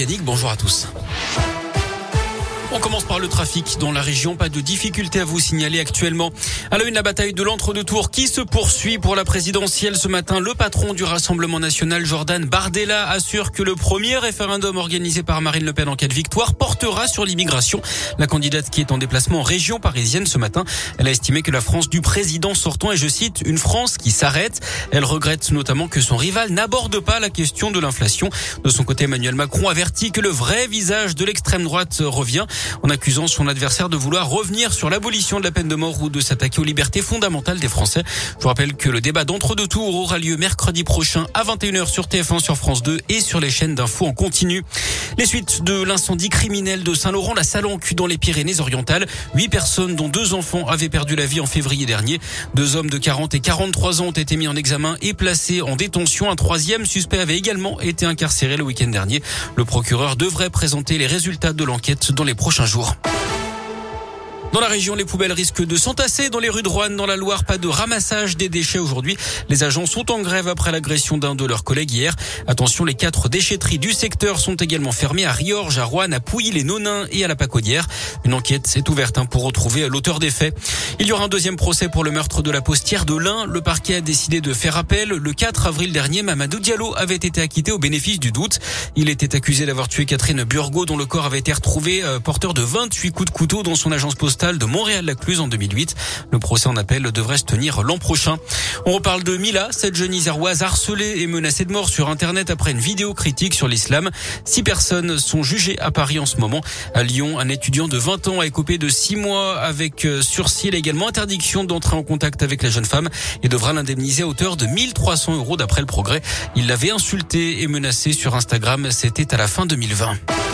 Yannick, bonjour à tous. On commence par le trafic dans la région. Pas de difficulté à vous signaler actuellement. À la une, la bataille de l'entre-deux tours qui se poursuit pour la présidentielle ce matin. Le patron du Rassemblement national, Jordan Bardella, assure que le premier référendum organisé par Marine Le Pen en cas de victoire portera sur l'immigration. La candidate qui est en déplacement en région parisienne ce matin, elle a estimé que la France du président sortant est, je cite, une France qui s'arrête. Elle regrette notamment que son rival n'aborde pas la question de l'inflation. De son côté, Emmanuel Macron avertit que le vrai visage de l'extrême droite revient en accusant son adversaire de vouloir revenir sur l'abolition de la peine de mort ou de s'attaquer aux libertés fondamentales des Français. Je vous rappelle que le débat d'entre-deux tours aura lieu mercredi prochain à 21h sur TF1, sur France 2 et sur les chaînes d'infos en continu. Les suites de l'incendie criminel de Saint-Laurent, la Salanque dans les Pyrénées-Orientales. Huit personnes, dont deux enfants, avaient perdu la vie en février dernier. Deux hommes de 40 et 43 ans ont été mis en examen et placés en détention. Un troisième suspect avait également été incarcéré le week-end dernier. Le procureur devrait présenter les résultats de l'enquête dans les prochains prochains jours. Dans la région, les poubelles risquent de s'entasser dans les rues de Rouen, dans la Loire. Pas de ramassage des déchets aujourd'hui. Les agents sont en grève après l'agression d'un de leurs collègues hier. Attention, les quatre déchetteries du secteur sont également fermées à Riorges, à Rouen, à Pouilly, les Nonins et à la Pacodière. Une enquête est ouverte hein, pour retrouver l'auteur des faits. Il y aura un deuxième procès pour le meurtre de la postière de l'Ain. Le parquet a décidé de faire appel. Le 4 avril dernier, Mamadou Diallo avait été acquitté au bénéfice du doute. Il était accusé d'avoir tué Catherine Burgot, dont le corps avait été retrouvé euh, porteur de 28 coups de couteau dans son agence postale de Montréal-Lacluse en 2008. Le procès en appel devrait se tenir l'an prochain. On reparle de Mila, cette jeune iséroise harcelée et menacée de mort sur Internet après une vidéo critique sur l'islam. Six personnes sont jugées à Paris en ce moment. À Lyon, un étudiant de 20 ans a écopé de six mois avec euh, sursis. et également interdiction d'entrer en contact avec la jeune femme et devra l'indemniser à hauteur de 1300 euros d'après le progrès. Il l'avait insulté et menacé sur Instagram. C'était à la fin 2020.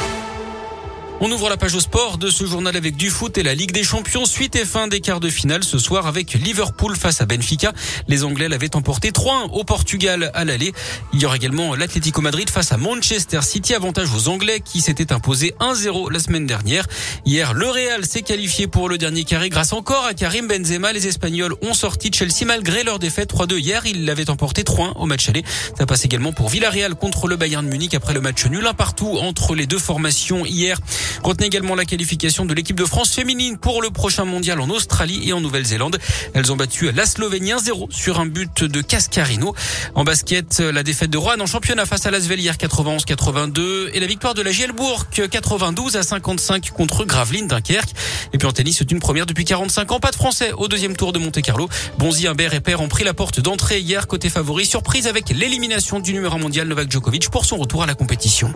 On ouvre la page au sport de ce journal avec du foot et la Ligue des Champions. Suite et fin des quarts de finale ce soir avec Liverpool face à Benfica. Les Anglais l'avaient emporté 3-1 au Portugal à l'aller. Il y aura également l'Atlético Madrid face à Manchester City. Avantage aux Anglais qui s'étaient imposés 1-0 la semaine dernière. Hier, le Real s'est qualifié pour le dernier carré grâce encore à Karim Benzema. Les Espagnols ont sorti de Chelsea malgré leur défaite 3-2 hier. Ils l'avaient emporté 3-1 au match aller. Ça passe également pour Villarreal contre le Bayern Munich après le match nul un partout entre les deux formations hier. Retenez également la qualification de l'équipe de France féminine pour le prochain mondial en Australie et en Nouvelle-Zélande. Elles ont battu la Slovénie 1-0 sur un but de Cascarino. En basket, la défaite de Rouen en championnat face à l'Asvel hier 91-82 et la victoire de la Gielbourg 92 à 55 contre Gravelines Dunkerque. Et puis en tennis, c'est une première depuis 45 ans. Pas de français au deuxième tour de Monte-Carlo. Bonzi, Imbert et Père ont pris la porte d'entrée hier côté favori. Surprise avec l'élimination du numéro mondial Novak Djokovic pour son retour à la compétition.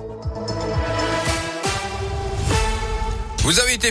Vous avez été